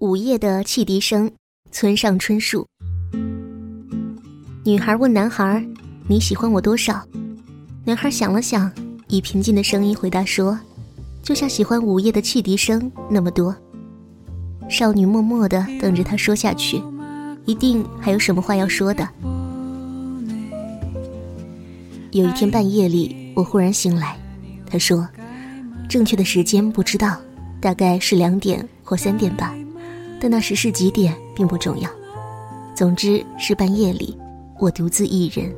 午夜的汽笛声，村上春树。女孩问男孩：“你喜欢我多少？”男孩想了想，以平静的声音回答说：“就像喜欢午夜的汽笛声那么多。”少女默默的等着他说下去，一定还有什么话要说的。有一天半夜里，我忽然醒来，他说：“正确的时间不知道，大概是两点或三点吧。”但那时是几点并不重要，总之是半夜里，我独自一人，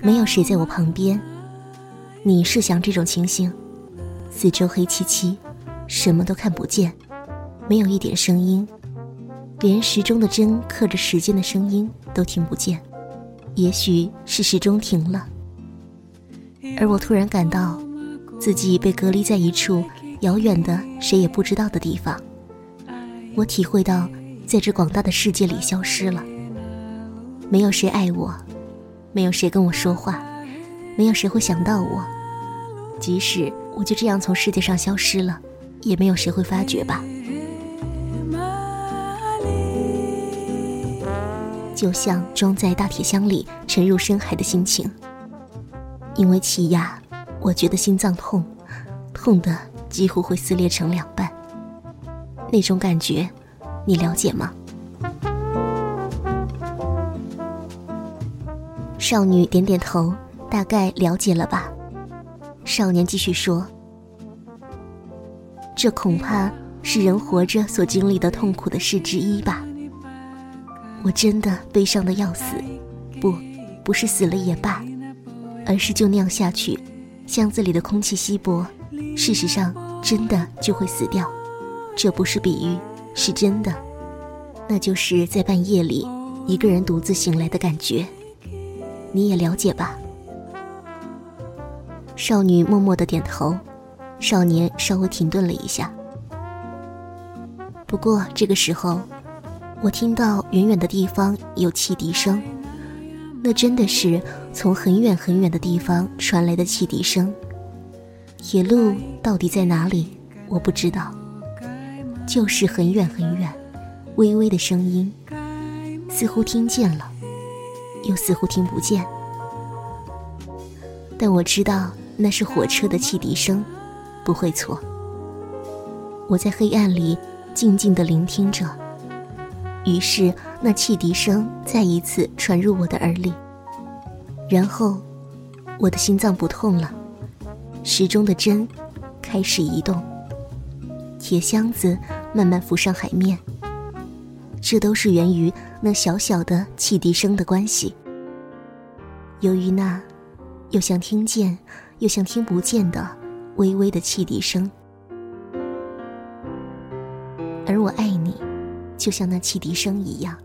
没有谁在我旁边。你试想这种情形，四周黑漆漆，什么都看不见，没有一点声音，连时钟的针刻着时间的声音都听不见。也许是时钟停了，而我突然感到，自己被隔离在一处遥远的谁也不知道的地方。我体会到，在这广大的世界里消失了。没有谁爱我，没有谁跟我说话，没有谁会想到我。即使我就这样从世界上消失了，也没有谁会发觉吧。就像装在大铁箱里沉入深海的心情。因为气压，我觉得心脏痛，痛的几乎会撕裂成两半。那种感觉，你了解吗？少女点点头，大概了解了吧。少年继续说：“这恐怕是人活着所经历的痛苦的事之一吧。我真的悲伤的要死，不，不是死了也罢，而是就那样下去，箱子里的空气稀薄，事实上真的就会死掉。”这不是比喻，是真的。那就是在半夜里，一个人独自醒来的感觉。你也了解吧？少女默默的点头，少年稍微停顿了一下。不过这个时候，我听到远远的地方有汽笛声，那真的是从很远很远的地方传来的汽笛声。铁路到底在哪里？我不知道。就是很远很远，微微的声音，似乎听见了，又似乎听不见。但我知道那是火车的汽笛声，不会错。我在黑暗里静静的聆听着，于是那汽笛声再一次传入我的耳里，然后我的心脏不痛了，时钟的针开始移动，铁箱子。慢慢浮上海面，这都是源于那小小的汽笛声的关系。由于那又像听见又像听不见的微微的汽笛声，而我爱你，就像那汽笛声一样。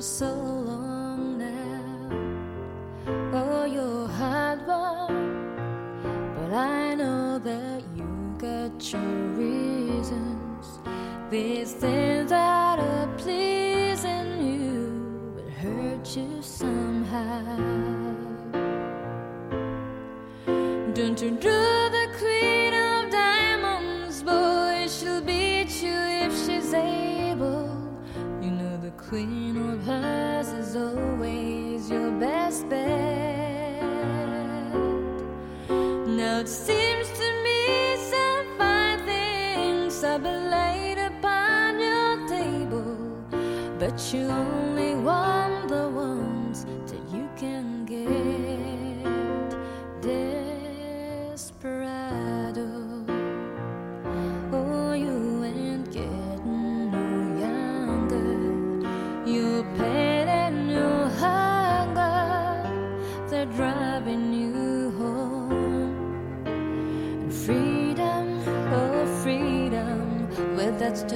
For so long now. Oh, you're hard one, but I know that you got your reasons. These things that are pleasing you will hurt you somehow. Don't you do the queen of diamonds, boy? She'll beat you if she's able. You know the queen best bet. Now it seems to me some fine things been laid upon your table, but you only want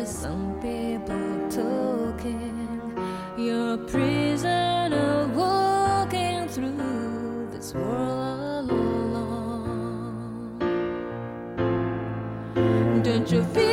some people talking. You're a prisoner walking through this world alone. Don't you feel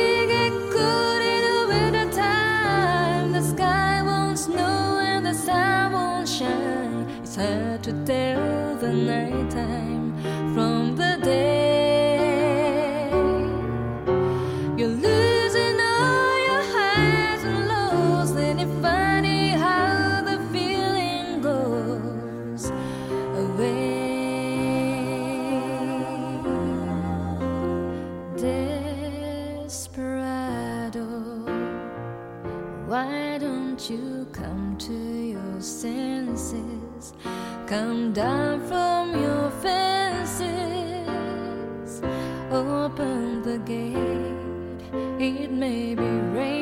It may be raining,